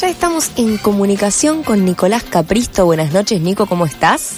ya estamos en comunicación con Nicolás Capristo. Buenas noches, Nico, ¿cómo estás?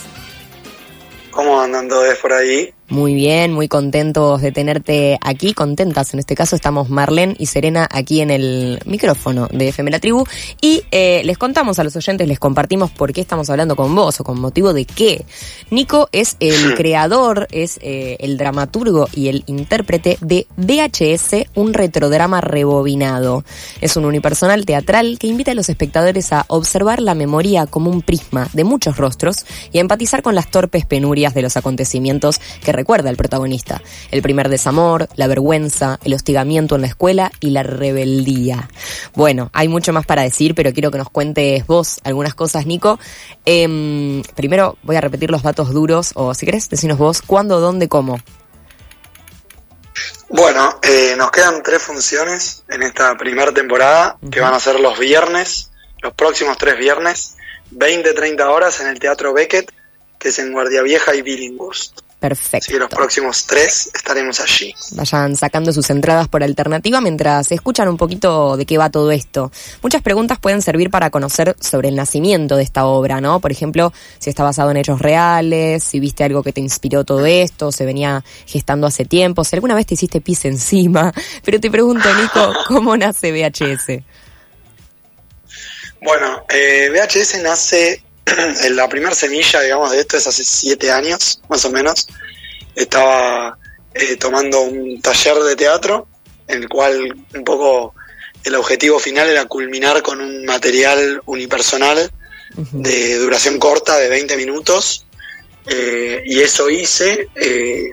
¿Cómo andan todos por ahí? Muy bien, muy contentos de tenerte aquí, contentas. En este caso estamos Marlene y Serena aquí en el micrófono de FM La Tribu y eh, les contamos a los oyentes, les compartimos por qué estamos hablando con vos o con motivo de qué. Nico es el creador, es eh, el dramaturgo y el intérprete de VHS, un retrodrama rebobinado. Es un unipersonal teatral que invita a los espectadores a observar la memoria como un prisma de muchos rostros y a empatizar con las torpes penurias de los acontecimientos que recuerda el protagonista. El primer desamor, la vergüenza, el hostigamiento en la escuela y la rebeldía. Bueno, hay mucho más para decir, pero quiero que nos cuentes vos algunas cosas, Nico. Em, primero voy a repetir los datos duros, o si querés, decinos vos, cuándo, dónde, cómo. Bueno, eh, nos quedan tres funciones en esta primera temporada, que van a ser los viernes, los próximos tres viernes, 20-30 horas en el Teatro Beckett, que es en Guardia Vieja y Billinghurst. Perfecto. Sí, los próximos tres estaremos allí. Vayan sacando sus entradas por alternativa mientras escuchan un poquito de qué va todo esto. Muchas preguntas pueden servir para conocer sobre el nacimiento de esta obra, ¿no? Por ejemplo, si está basado en hechos reales, si viste algo que te inspiró todo esto, se venía gestando hace tiempo, si alguna vez te hiciste pis encima. Pero te pregunto, Nico, ¿cómo nace VHS? Bueno, eh, VHS nace la primera semilla, digamos, de esto es hace siete años, más o menos. Estaba eh, tomando un taller de teatro, en el cual un poco el objetivo final era culminar con un material unipersonal de duración corta, de 20 minutos, eh, y eso hice. Eh,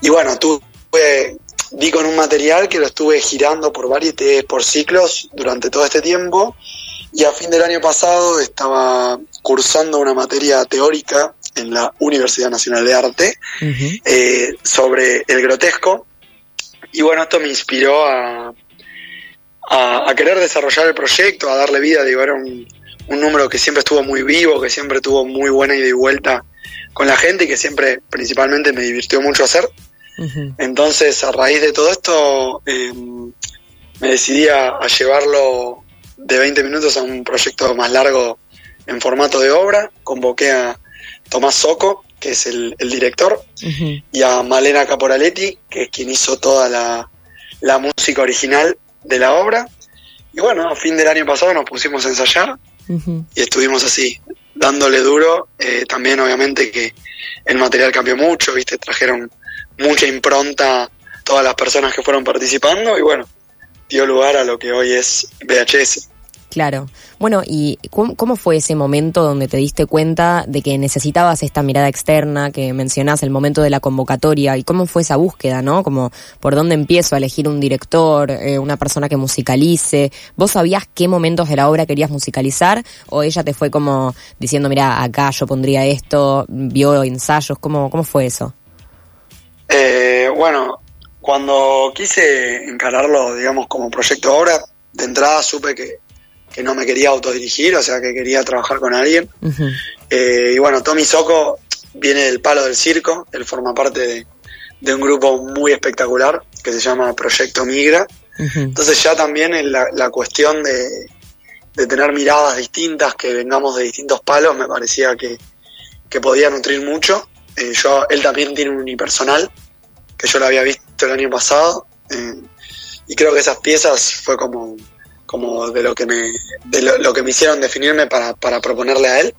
y bueno, tuve, di con un material que lo estuve girando por varios por ciclos durante todo este tiempo y a fin del año pasado estaba cursando una materia teórica en la Universidad Nacional de Arte eh, sobre el grotesco. Y bueno, esto me inspiró a, a, querer desarrollar el proyecto, a darle vida. Digo, era un, un número que siempre estuvo muy vivo, que siempre tuvo muy buena ida y vuelta con la gente y que siempre principalmente me divirtió mucho hacer. Entonces, a raíz de todo esto, eh, me decidí a, llevarlo de 20 minutos a un proyecto más largo en formato de obra. Convoqué a Tomás Soco, que es el, director, y a Malena Caporaletti, que es quien hizo toda la, música original de la obra. Y bueno, a fin del año pasado nos pusimos a ensayar y estuvimos así, dándole duro. Eh, también obviamente que el material cambió mucho, ¿viste? Trajeron mucha impronta todas las personas que fueron participando y bueno, dio lugar a lo que hoy es VHS. Claro. Bueno, ¿y cómo, fue ese momento donde te diste cuenta de que necesitabas esta mirada externa que mencionás, el momento de la convocatoria? ¿Y cómo fue esa búsqueda, no? Como, ¿por dónde empiezo a elegir un director, eh, una persona que musicalice? ¿Vos sabías qué momentos de la obra querías musicalizar? ¿O ella te fue como diciendo, mira, acá yo pondría esto, vio ensayos? ¿Cómo, cómo fue eso? Eh, bueno, cuando quise encararlo, digamos, como proyecto de obra, de entrada supe que que no me quería autodirigir, o sea, que quería trabajar con alguien. Eh, y bueno, Tommy Soco viene del palo del circo, él forma parte de, un grupo muy espectacular que se llama Proyecto Migra. Entonces ya también en la, cuestión de, tener miradas distintas, que vengamos de distintos palos, me parecía que, podía nutrir mucho. Eh, yo, él también tiene un unipersonal, que yo lo había visto el año pasado, eh, y creo que esas piezas fue como como de lo que me, de lo, que me hicieron definirme para, para, proponerle a él.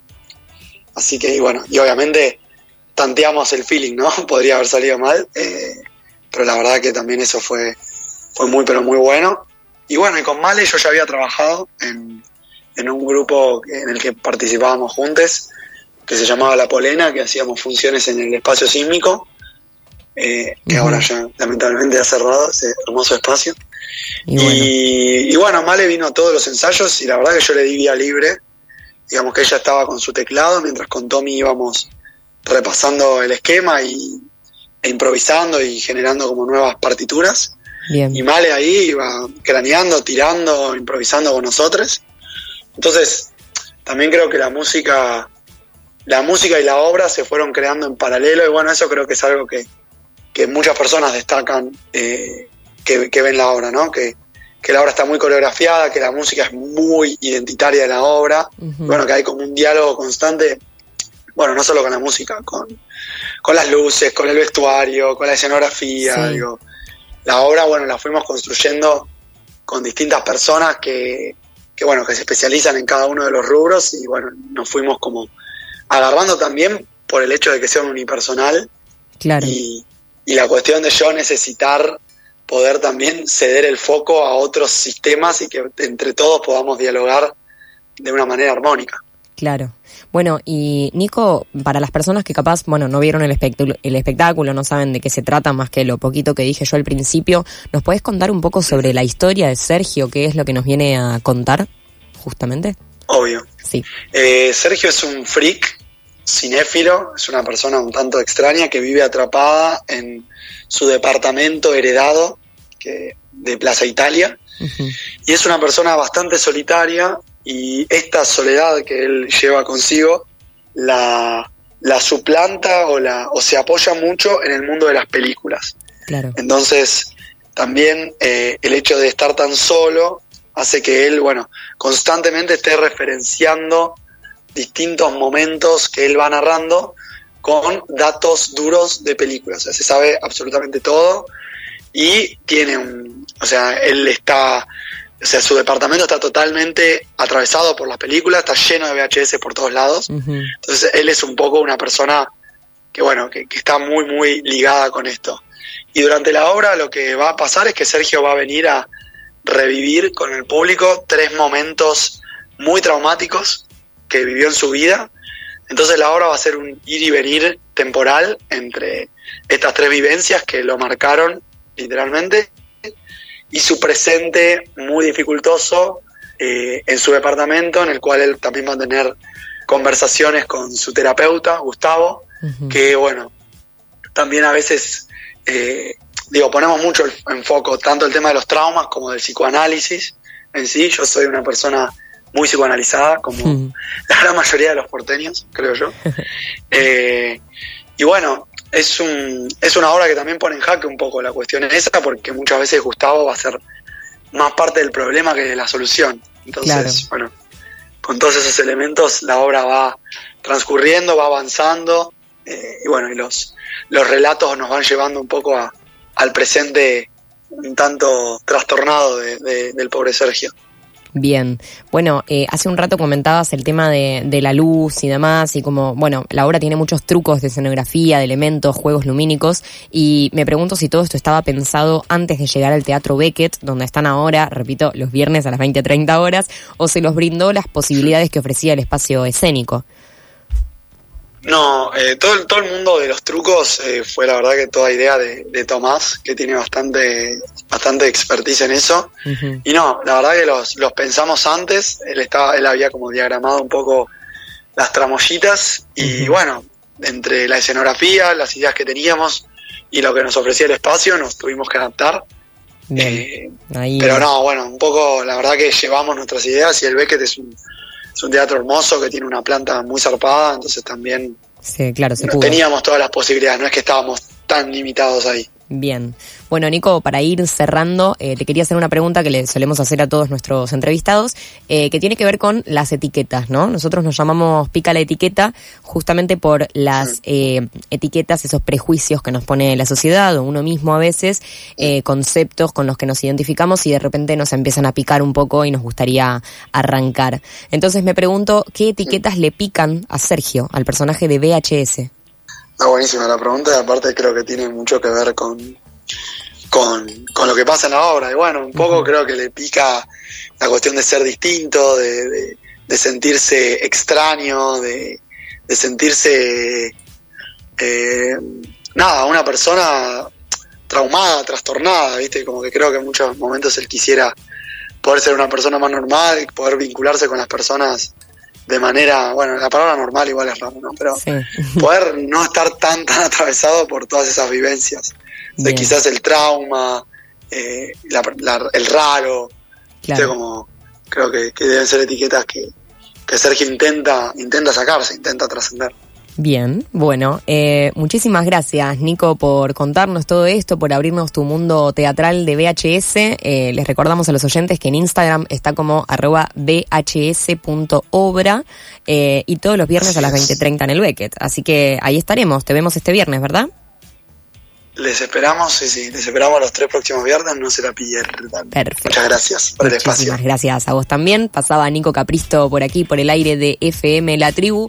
Así que, y bueno, y obviamente tanteamos el feeling, ¿no? Podría haber salido mal, eh, pero la verdad que también eso fue, fue muy, pero muy bueno. Y bueno, y con Male yo ya había trabajado en, en un grupo en el que participábamos juntos, que se llamaba La Polena, que hacíamos funciones en el espacio sísmico, eh, que ahora ya lamentablemente ha cerrado ese hermoso espacio. Y bueno. Male vino a todos los ensayos y la verdad que yo le di vía libre. Digamos que ella estaba con su teclado, mientras con Tommy íbamos repasando el esquema y, e improvisando y generando como nuevas partituras. Y Male ahí iba craneando, tirando, improvisando con nosotros. Entonces, también creo que la música, la música y la obra se fueron creando en paralelo y bueno, eso creo que es algo que, muchas personas destacan eh, que, ven la obra, ¿no? Que, que la obra está muy coreografiada, que la música es muy identitaria de la obra, bueno, que hay como un diálogo constante, bueno, no solo con la música, con, con las luces, con el vestuario, con la escenografía, digo. La obra, bueno, la fuimos construyendo con distintas personas que, que, bueno, que se especializan en cada uno de los rubros y, bueno, nos fuimos como agarrando también por el hecho de que sea un unipersonal. Claro. Y, y la cuestión de yo necesitar poder también ceder el foco a otros sistemas y que entre todos podamos dialogar de una manera armónica. Claro. Bueno, y Nico, para las personas que capaz, bueno, no vieron el, espectáculo, el espectáculo, no saben de qué se trata más que lo poquito que dije yo al principio, ¿nos puedes contar un poco sobre la historia de Sergio? ¿Qué es lo que nos viene a contar, justamente? Obvio. Sí. Eh, Sergio es un freak cinéfilo, es una persona un tanto extraña que vive atrapada en su departamento heredado que, de Plaza Italia. Y es una persona bastante solitaria y esta soledad que él lleva consigo la, la suplanta o, la, o se apoya mucho en el mundo de las películas. Claro. Entonces, también eh, el hecho de estar tan solo hace que él, bueno, constantemente esté referenciando distintos momentos que él va narrando con datos duros de películas. O sea, se sabe absolutamente todo y tiene un. O sea, él está. O sea, su departamento está totalmente atravesado por las películas, está lleno de VHS por todos lados. Entonces, él es un poco una persona que, bueno, que, que está muy, muy ligada con esto. Y durante la obra lo que va a pasar es que Sergio va a venir a revivir con el público tres momentos muy traumáticos que vivió en su vida entonces la obra va a ser un ir y venir temporal entre estas tres vivencias que lo marcaron literalmente y su presente muy dificultoso eh, en su departamento, en el cual él también va a tener conversaciones con su terapeuta, Gustavo, que bueno, también a veces, eh, digo, ponemos mucho en foco tanto el tema de los traumas como del psicoanálisis en sí. Yo soy una persona muy psicoanalizada, como hmm. la gran mayoría de los porteños, creo yo. Eh, y bueno, es, un, es una obra que también pone en jaque un poco la cuestión esa, porque muchas veces Gustavo va a ser más parte del problema que de la solución. Entonces, bueno, con todos esos elementos la obra va transcurriendo, va avanzando, eh, y bueno, y los, los relatos nos van llevando un poco a, al presente un tanto trastornado del pobre Sergio. Bien, bueno, eh, hace un rato comentabas el tema de, de, la luz y demás, y como, bueno, la obra tiene muchos trucos de escenografía, de elementos, juegos lumínicos, y me pregunto si todo esto estaba pensado antes de llegar al Teatro Beckett, donde están ahora, repito, los viernes a las 20-30 horas, o se los brindó las posibilidades que ofrecía el espacio escénico. No, eh, todo, el, todo el mundo de los trucos eh, fue la verdad que toda idea de, de, Tomás, que tiene bastante, bastante expertise en eso. Y no, la verdad que los, los pensamos antes, él, estaba, él había como diagramado un poco las tramoyitas y bueno, entre la escenografía, las ideas que teníamos y lo que nos ofrecía el espacio, nos tuvimos que adaptar. Eh, pero no, bueno, un poco la verdad que llevamos nuestras ideas y el Beckett es un es un teatro hermoso que tiene una planta muy zarpada, entonces también sí, claro, se teníamos todas las posibilidades, no es que estábamos tan limitados ahí. Bien. Bueno, Nico, para ir cerrando, eh, te quería hacer una pregunta que le solemos hacer a todos nuestros entrevistados, eh, que tiene que ver con las etiquetas, ¿no? Nosotros nos llamamos pica la etiqueta justamente por las eh, etiquetas, esos prejuicios que nos pone la sociedad o uno mismo a veces, conceptos con los que nos identificamos y de repente nos empiezan a picar un poco y nos gustaría arrancar. Entonces me pregunto, ¿qué etiquetas le pican a Sergio, al personaje de VHS? Está buenísima la pregunta aparte creo que tiene mucho que ver con, con, lo que pasa en la obra. Y bueno, un poco creo que le pica la cuestión de ser distinto, de, sentirse extraño, de, sentirse, eh, nada, una persona traumada, trastornada, ¿viste? Como que creo que en muchos momentos él quisiera poder ser una persona más normal, poder vincularse con las personas de manera, bueno, la palabra normal igual es raro, ¿no? Pero poder no estar tan, tan atravesado por todas esas vivencias, de quizás el trauma, eh, el raro, claro. como creo que, deben ser etiquetas que, que Sergio intenta, intenta sacarse, intenta trascender. Bien, bueno, eh, muchísimas gracias Nico por contarnos todo esto, por abrirnos tu mundo teatral de VHS. Eh, les recordamos a los oyentes que en Instagram está como arroba vhs.obra eh, y todos los viernes a las 20.30 en el Beckett. Así que ahí estaremos, te vemos este viernes, ¿verdad? Les esperamos, sí, sí, les esperamos los tres próximos viernes, no se la pierdan. Perfecto. Muchas gracias por el espacio. Muchísimas gracias a vos también. Pasaba Nico Capristo por aquí, por el aire de FM La Tribu.